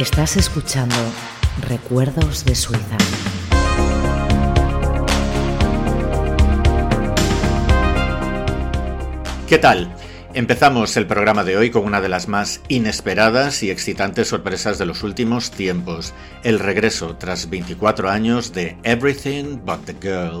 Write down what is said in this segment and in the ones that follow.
Estás escuchando Recuerdos de Suiza. ¿Qué tal? Empezamos el programa de hoy con una de las más inesperadas y excitantes sorpresas de los últimos tiempos, el regreso tras 24 años de Everything But the Girl.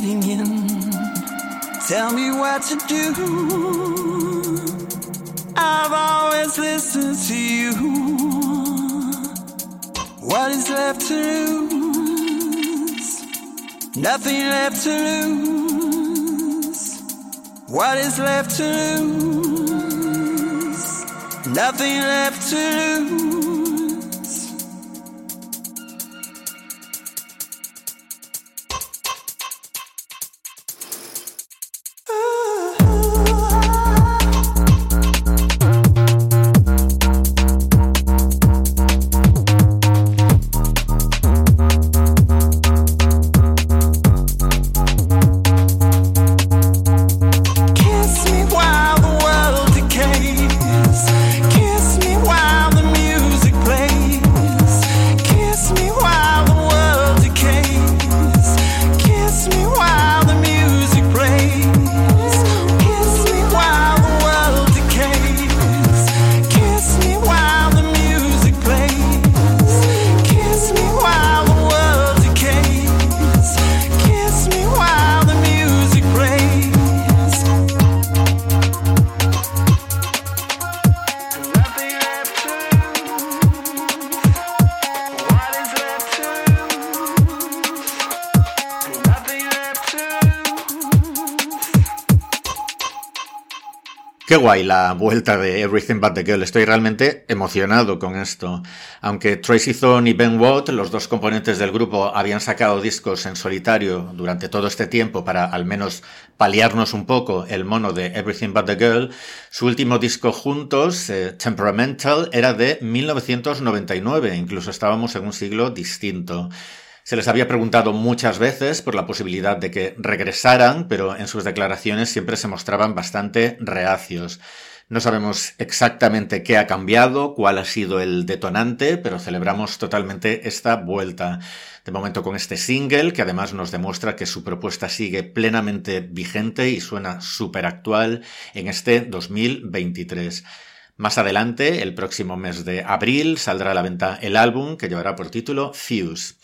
getting in. Tell me what to do. I've always listened to you. What is left to lose? Nothing left to lose. What is left to lose? Nothing left to lose. Guay la vuelta de Everything But the Girl. Estoy realmente emocionado con esto. Aunque Tracy Thorn y Ben Watt, los dos componentes del grupo, habían sacado discos en solitario durante todo este tiempo para al menos paliarnos un poco el mono de Everything But the Girl, su último disco juntos, eh, Temperamental, era de 1999. Incluso estábamos en un siglo distinto. Se les había preguntado muchas veces por la posibilidad de que regresaran, pero en sus declaraciones siempre se mostraban bastante reacios. No sabemos exactamente qué ha cambiado, cuál ha sido el detonante, pero celebramos totalmente esta vuelta. De momento con este single, que además nos demuestra que su propuesta sigue plenamente vigente y suena súper actual en este 2023. Más adelante, el próximo mes de abril, saldrá a la venta el álbum que llevará por título Fuse.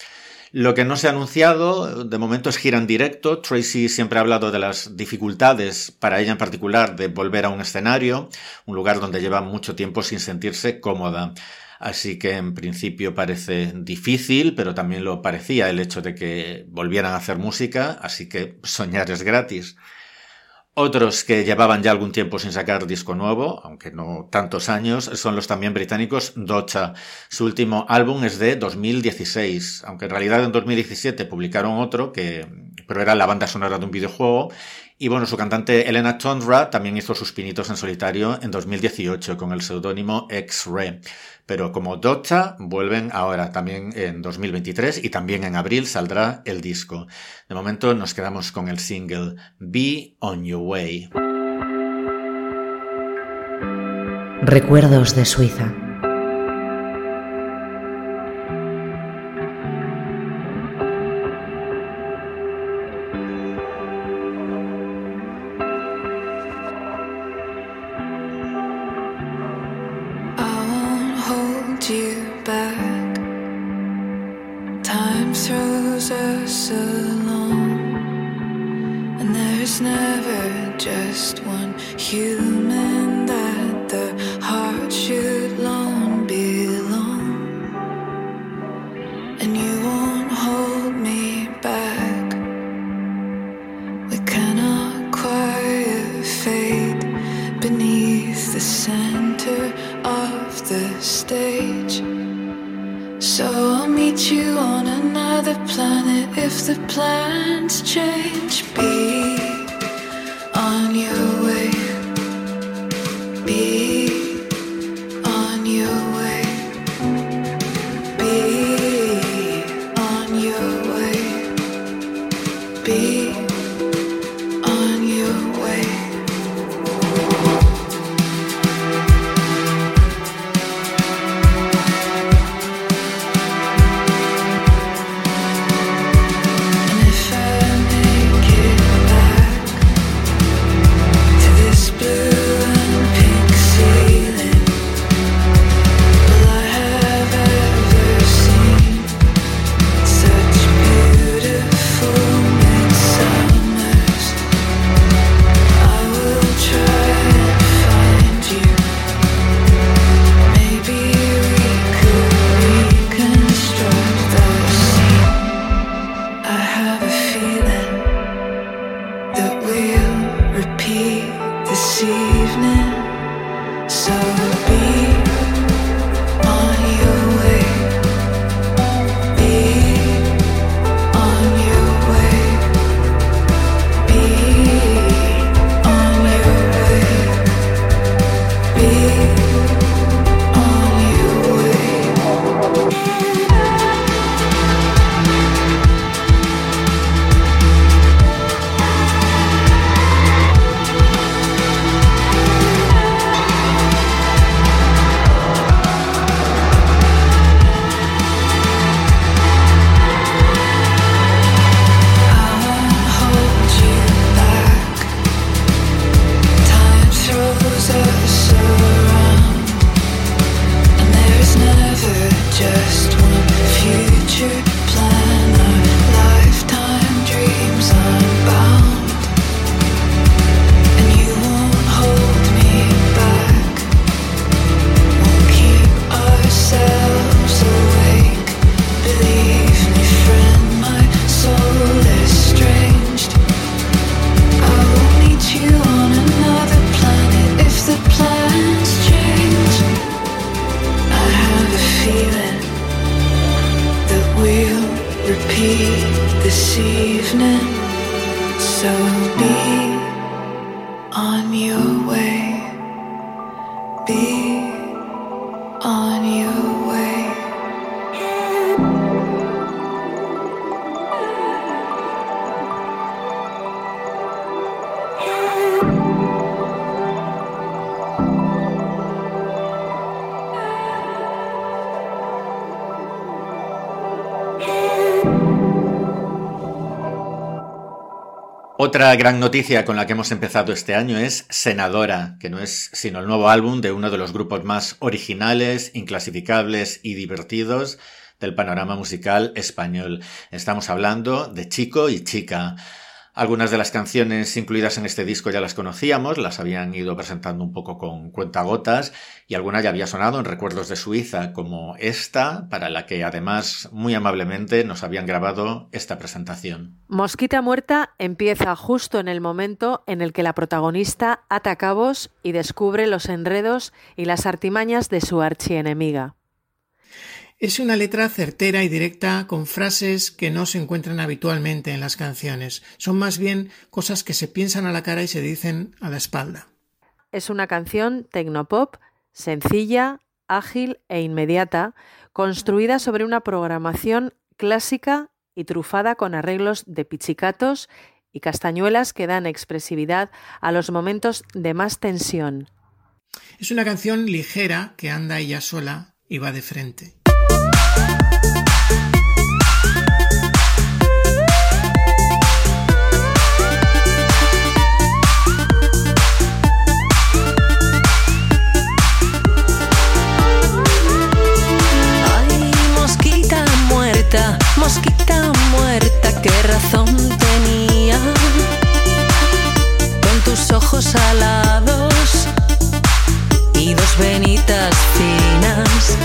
Lo que no se ha anunciado de momento es gira en directo. Tracy siempre ha hablado de las dificultades para ella en particular de volver a un escenario, un lugar donde lleva mucho tiempo sin sentirse cómoda. Así que en principio parece difícil, pero también lo parecía el hecho de que volvieran a hacer música, así que soñar es gratis. Otros que llevaban ya algún tiempo sin sacar disco nuevo, aunque no tantos años, son los también británicos Docha. Su último álbum es de 2016, aunque en realidad en 2017 publicaron otro, que, pero era la banda sonora de un videojuego, y bueno, su cantante Elena Tondra también hizo sus pinitos en solitario en 2018 con el seudónimo X-Ray. Pero como Dota vuelven ahora también en 2023 y también en abril saldrá el disco. De momento nos quedamos con el single Be On Your Way. Recuerdos de Suiza. so Otra gran noticia con la que hemos empezado este año es Senadora, que no es sino el nuevo álbum de uno de los grupos más originales, inclasificables y divertidos del panorama musical español. Estamos hablando de Chico y Chica. Algunas de las canciones incluidas en este disco ya las conocíamos, las habían ido presentando un poco con cuentagotas y alguna ya había sonado en Recuerdos de Suiza, como esta, para la que además muy amablemente nos habían grabado esta presentación. Mosquita Muerta empieza justo en el momento en el que la protagonista ata cabos y descubre los enredos y las artimañas de su archienemiga. Es una letra certera y directa con frases que no se encuentran habitualmente en las canciones. Son más bien cosas que se piensan a la cara y se dicen a la espalda. Es una canción tecnopop sencilla, ágil e inmediata, construida sobre una programación clásica y trufada con arreglos de pichicatos y castañuelas que dan expresividad a los momentos de más tensión. Es una canción ligera que anda ella sola y va de frente. Mosquita muerta, qué razón tenía. Con tus ojos alados y dos venitas finas.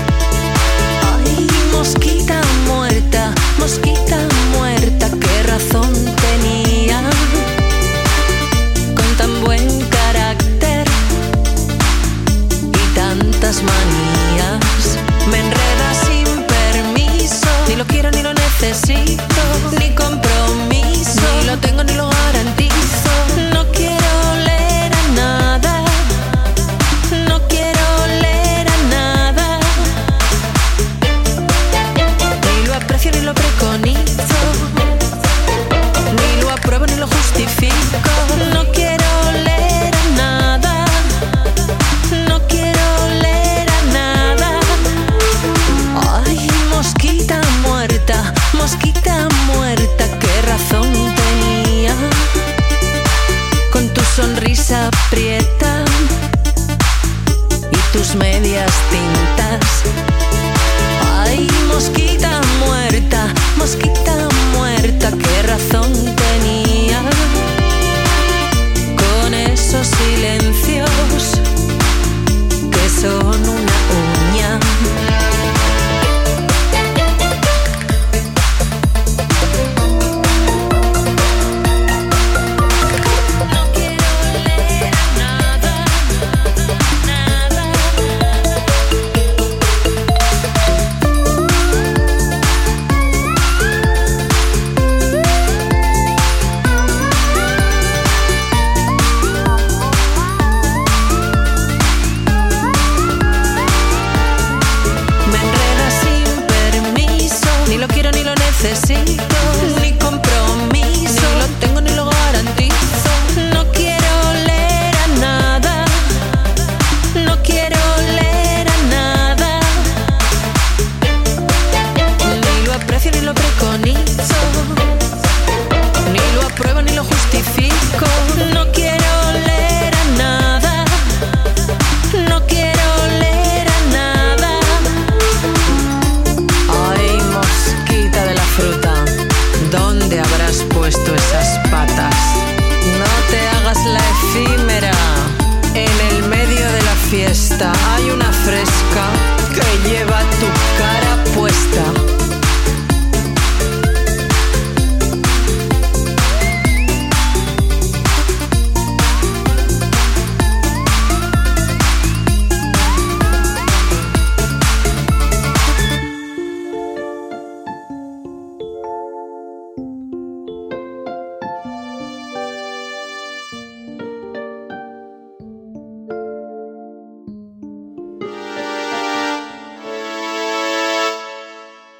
Ay, mosquita muerta, mosquita muerta, qué razón tenía.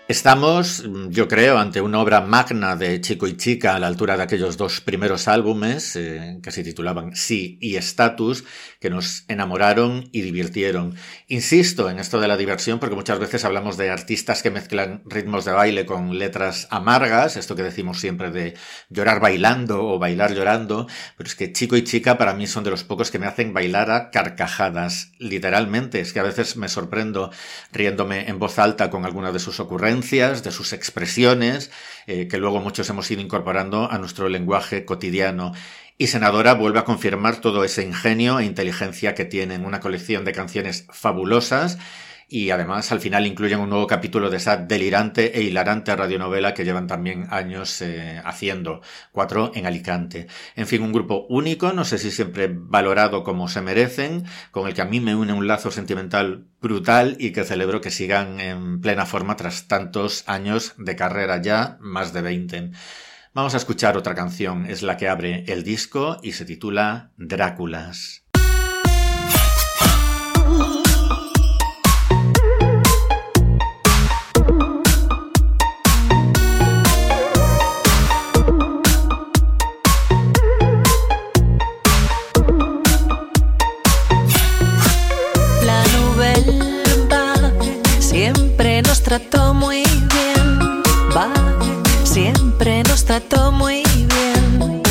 Estamos, yo creo, ante una obra magna de Chico y Chica a la altura de aquellos dos primeros álbumes eh, que se titulaban Sí y Status, que nos enamoraron y divirtieron. Insisto en esto de la diversión porque muchas veces hablamos de artistas que mezclan ritmos de baile con letras amargas, esto que decimos siempre de llorar bailando o bailar llorando, pero es que Chico y Chica para mí son de los pocos que me hacen bailar a carcajadas, literalmente. Es que a veces me sorprendo riéndome en voz alta con alguna de sus ocurrencias de sus expresiones, eh, que luego muchos hemos ido incorporando a nuestro lenguaje cotidiano. Y Senadora vuelve a confirmar todo ese ingenio e inteligencia que tienen, una colección de canciones fabulosas y además al final incluyen un nuevo capítulo de esa delirante e hilarante radionovela que llevan también años eh, haciendo, cuatro en Alicante. En fin, un grupo único, no sé si siempre valorado como se merecen, con el que a mí me une un lazo sentimental brutal y que celebro que sigan en plena forma tras tantos años de carrera ya, más de 20. Vamos a escuchar otra canción, es la que abre el disco y se titula Dráculas. Trató muy bien.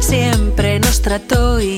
Siempre nos trató igual.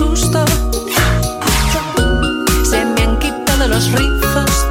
susto. Se me han quitado los rizos.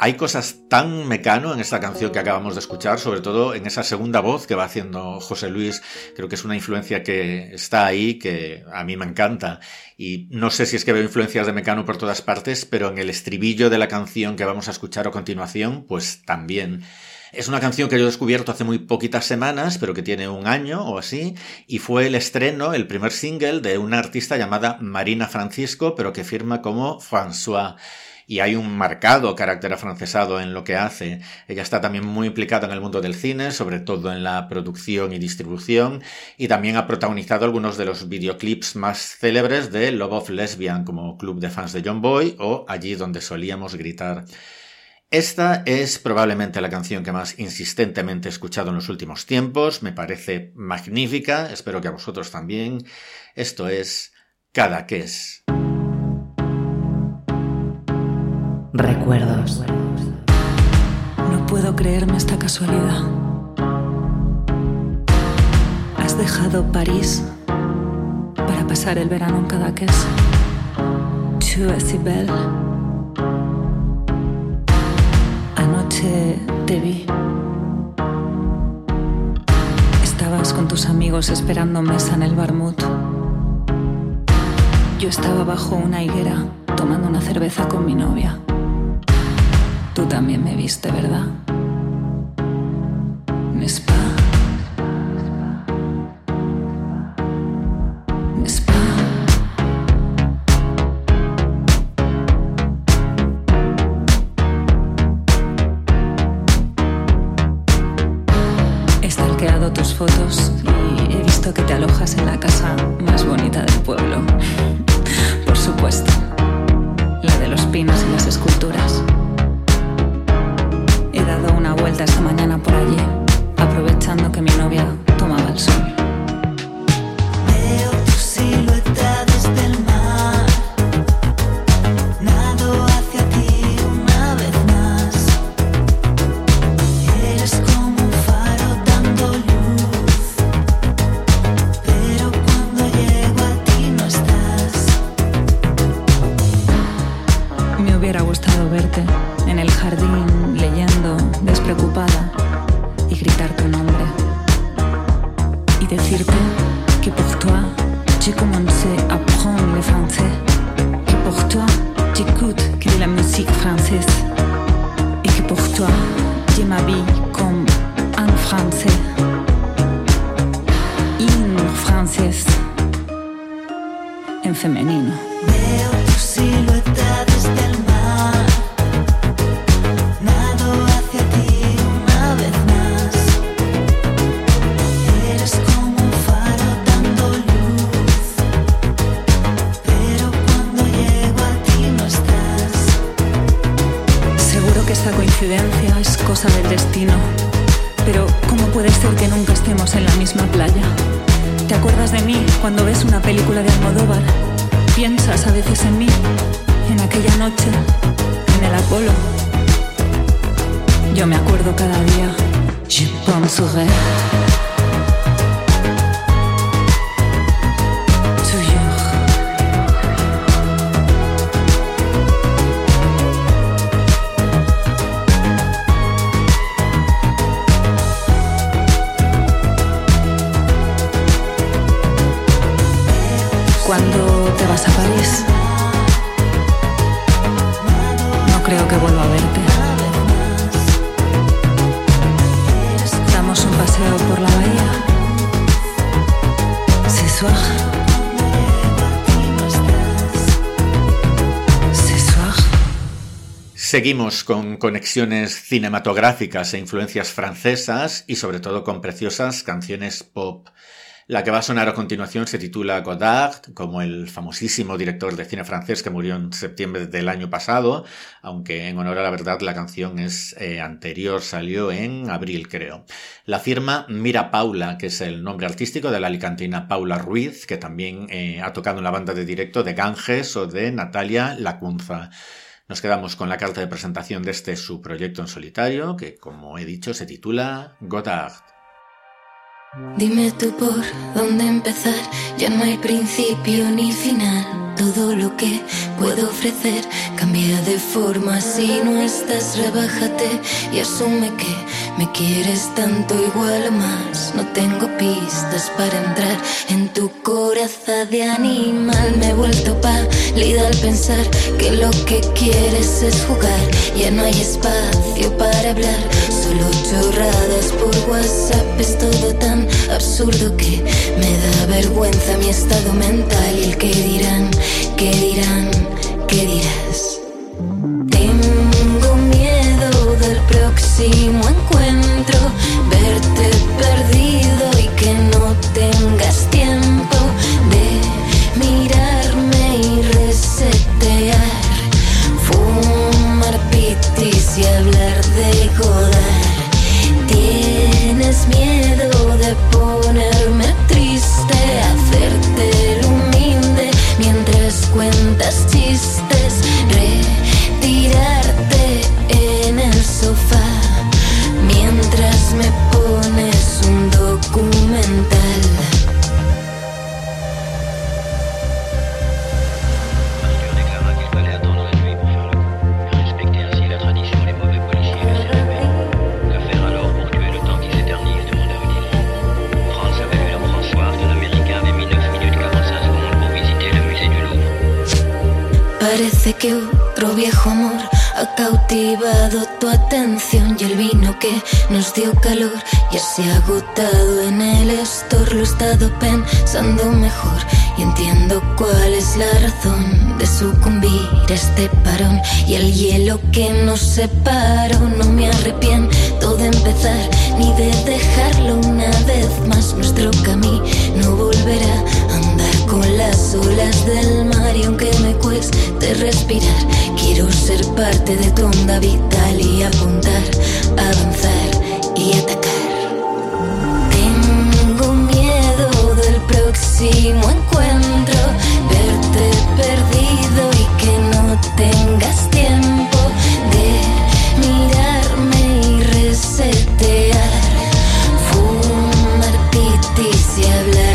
Hay cosas tan mecano en esta canción que acabamos de escuchar, sobre todo en esa segunda voz que va haciendo José Luis. Creo que es una influencia que está ahí, que a mí me encanta. Y no sé si es que veo influencias de mecano por todas partes, pero en el estribillo de la canción que vamos a escuchar a continuación, pues también. Es una canción que yo he descubierto hace muy poquitas semanas, pero que tiene un año o así, y fue el estreno, el primer single de una artista llamada Marina Francisco, pero que firma como François y hay un marcado carácter afrancesado en lo que hace. Ella está también muy implicada en el mundo del cine, sobre todo en la producción y distribución, y también ha protagonizado algunos de los videoclips más célebres de Love of Lesbian, como Club de Fans de John Boy o Allí donde solíamos gritar. Esta es probablemente la canción que más insistentemente he escuchado en los últimos tiempos, me parece magnífica, espero que a vosotros también. Esto es Cada que es. Recuerdos. No puedo creerme esta casualidad. Has dejado París para pasar el verano en Cadaqués. Tu es si belle. Anoche te vi. Estabas con tus amigos esperando mesa en el Barmut. Yo estaba bajo una higuera tomando una cerveza con mi novia. Tú también me viste, ¿verdad? N'est-ce pas? Cuando ves una película de Almodóvar? ¿Piensas a veces en mí? En aquella noche, en el Apolo. Yo me acuerdo cada día. París, no creo que vuelva a verte. Damos un paseo por la bahía. Ce soir. Seguimos con conexiones cinematográficas e influencias francesas y sobre todo con preciosas canciones pop. La que va a sonar a continuación se titula Godard, como el famosísimo director de cine francés que murió en septiembre del año pasado, aunque en honor a la verdad la canción es eh, anterior, salió en abril creo. La firma Mira Paula, que es el nombre artístico de la alicantina Paula Ruiz, que también eh, ha tocado en la banda de directo de Ganges o de Natalia Lacunza. Nos quedamos con la carta de presentación de este su proyecto en solitario, que como he dicho se titula Godard. Dime tú por dónde empezar, ya no hay principio ni final. Todo lo que puedo ofrecer cambia de forma si no estás, rebájate y asume que me quieres tanto igual o más. No tengo pistas para entrar en tu coraza de animal. Me he vuelto pálida al pensar que lo que quieres es jugar. Ya no hay espacio para hablar, solo chorradas por WhatsApp. Es todo tan absurdo que me da vergüenza mi estado mental y el que dirán, que dirán, que dirás. Tengo miedo del próximo encuentro, Tienes atención y el vino que nos dio calor ya se ha agotado en el store. Lo he estado pensando mejor y entiendo cuál es la razón de sucumbir a este parón y el hielo que nos separó. No me arrepiento de empezar ni de dejarlo una vez más. Nuestro camino no volverá a con las olas del mar y aunque me cueste respirar, quiero ser parte de tu onda vital y apuntar, avanzar y atacar. Tengo miedo del próximo encuentro, verte perdido y que no tengas tiempo de mirarme y resetear, fumar pitis y hablar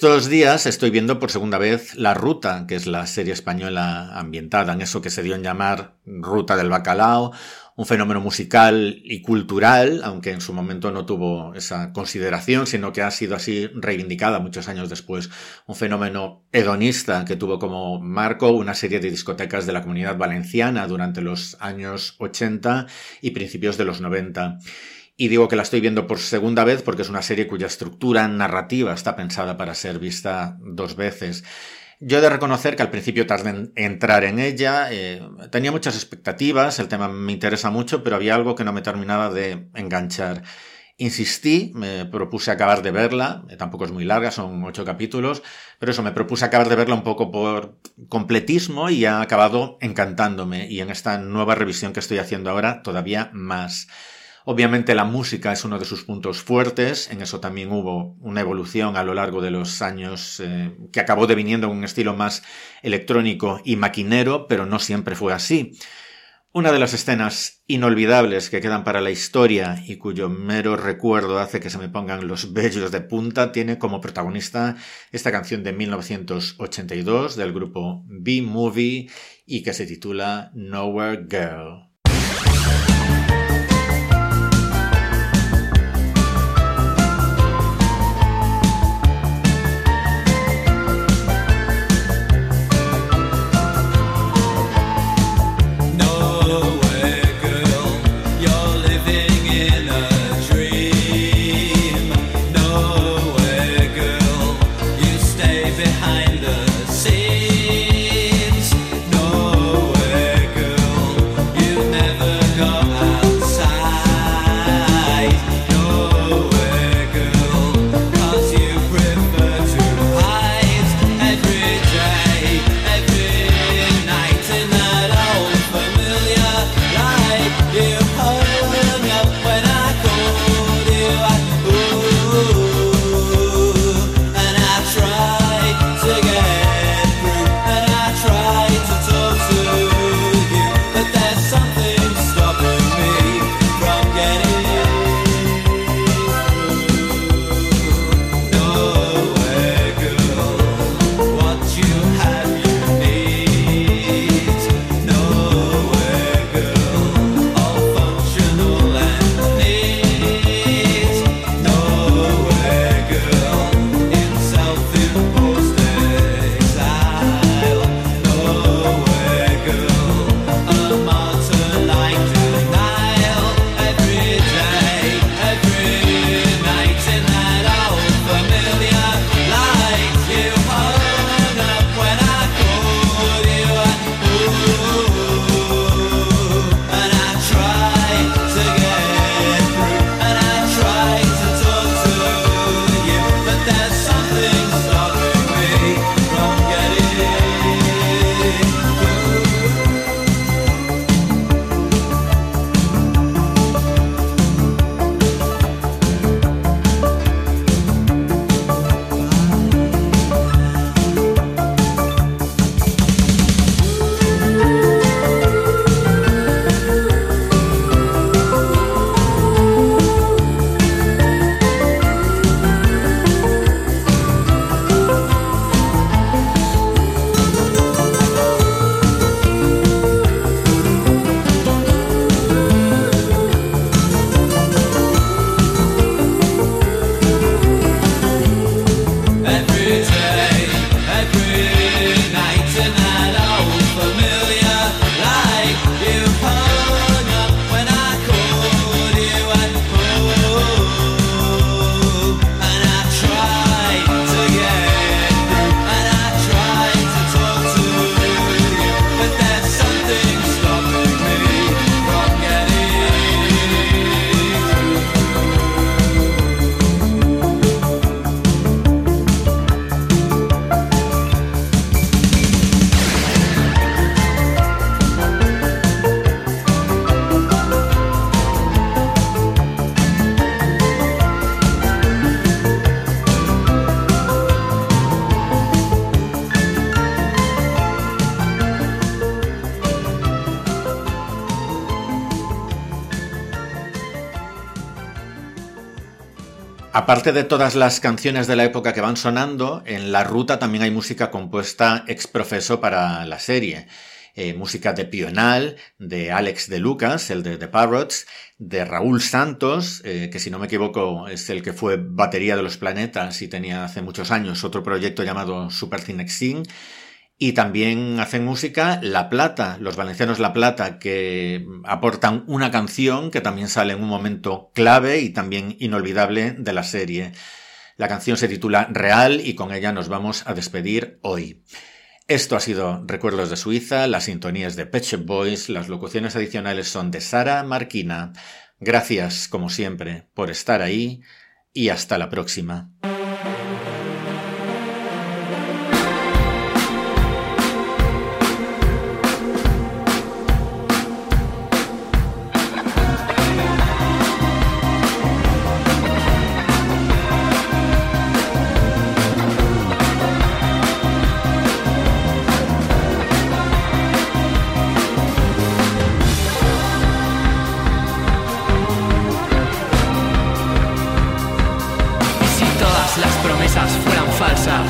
Estos días estoy viendo por segunda vez La Ruta, que es la serie española ambientada en eso que se dio en llamar Ruta del Bacalao, un fenómeno musical y cultural, aunque en su momento no tuvo esa consideración, sino que ha sido así reivindicada muchos años después. Un fenómeno hedonista que tuvo como marco una serie de discotecas de la comunidad valenciana durante los años 80 y principios de los 90. Y digo que la estoy viendo por segunda vez porque es una serie cuya estructura narrativa está pensada para ser vista dos veces. Yo he de reconocer que al principio tardé en entrar en ella, eh, tenía muchas expectativas, el tema me interesa mucho, pero había algo que no me terminaba de enganchar. Insistí, me propuse acabar de verla, eh, tampoco es muy larga, son ocho capítulos, pero eso, me propuse acabar de verla un poco por completismo y ha acabado encantándome, y en esta nueva revisión que estoy haciendo ahora todavía más. Obviamente la música es uno de sus puntos fuertes, en eso también hubo una evolución a lo largo de los años eh, que acabó deviniendo en un estilo más electrónico y maquinero, pero no siempre fue así. Una de las escenas inolvidables que quedan para la historia y cuyo mero recuerdo hace que se me pongan los vellos de punta tiene como protagonista esta canción de 1982 del grupo B-Movie y que se titula Nowhere Girl. Aparte de todas las canciones de la época que van sonando, en la ruta también hay música compuesta ex profeso para la serie. Eh, música de Pional, de Alex de Lucas, el de The Parrots, de Raúl Santos, eh, que si no me equivoco es el que fue batería de los planetas y tenía hace muchos años otro proyecto llamado Super Cinexin. Y también hacen música La Plata, los valencianos La Plata, que aportan una canción que también sale en un momento clave y también inolvidable de la serie. La canción se titula Real y con ella nos vamos a despedir hoy. Esto ha sido Recuerdos de Suiza, las sintonías de Pet Boys, las locuciones adicionales son de Sara Marquina. Gracias, como siempre, por estar ahí y hasta la próxima. Promesas fueran falsas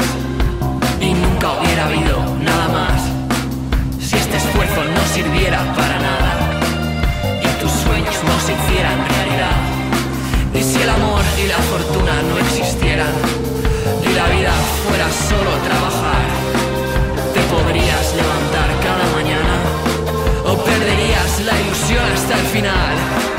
y nunca hubiera habido nada más, si este esfuerzo no sirviera para nada y tus sueños no se hicieran realidad, y si el amor y la fortuna no existieran y la vida fuera solo trabajar, te podrías levantar cada mañana o perderías la ilusión hasta el final.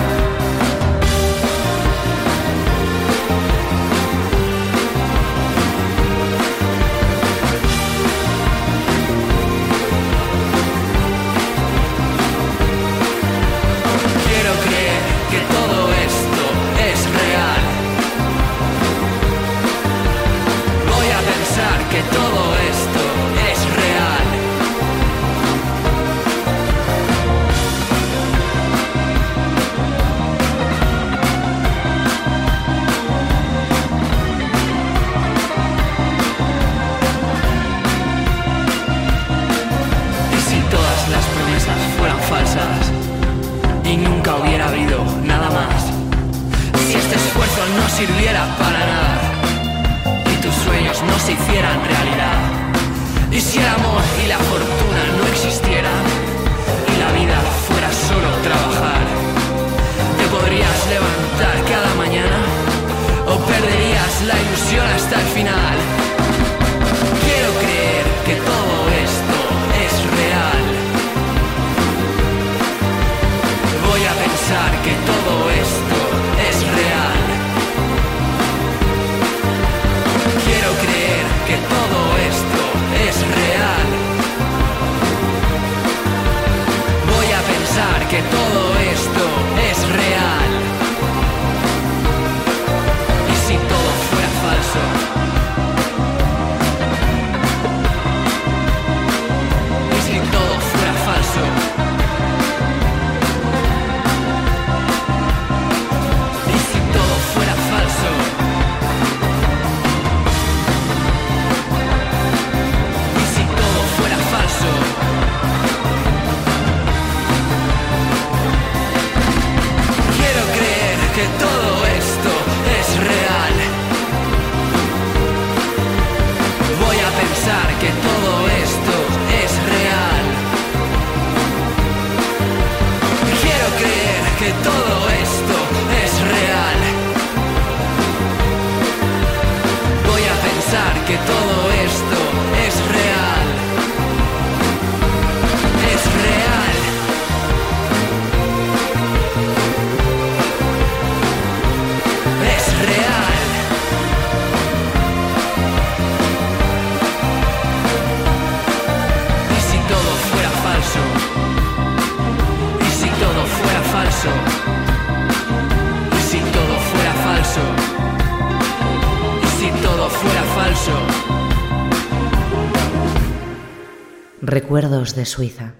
Nunca hubiera habido nada más. Si este esfuerzo no sirviera para nada y sueños no se hicieran realidad. Y si el amor y la fortuna no existieran y la vida fuera solo trabajar, te podrías levantar cada mañana o perderías la ilusión hasta el final. Quiero creer que todo que todo esto Recuerdos de Suiza.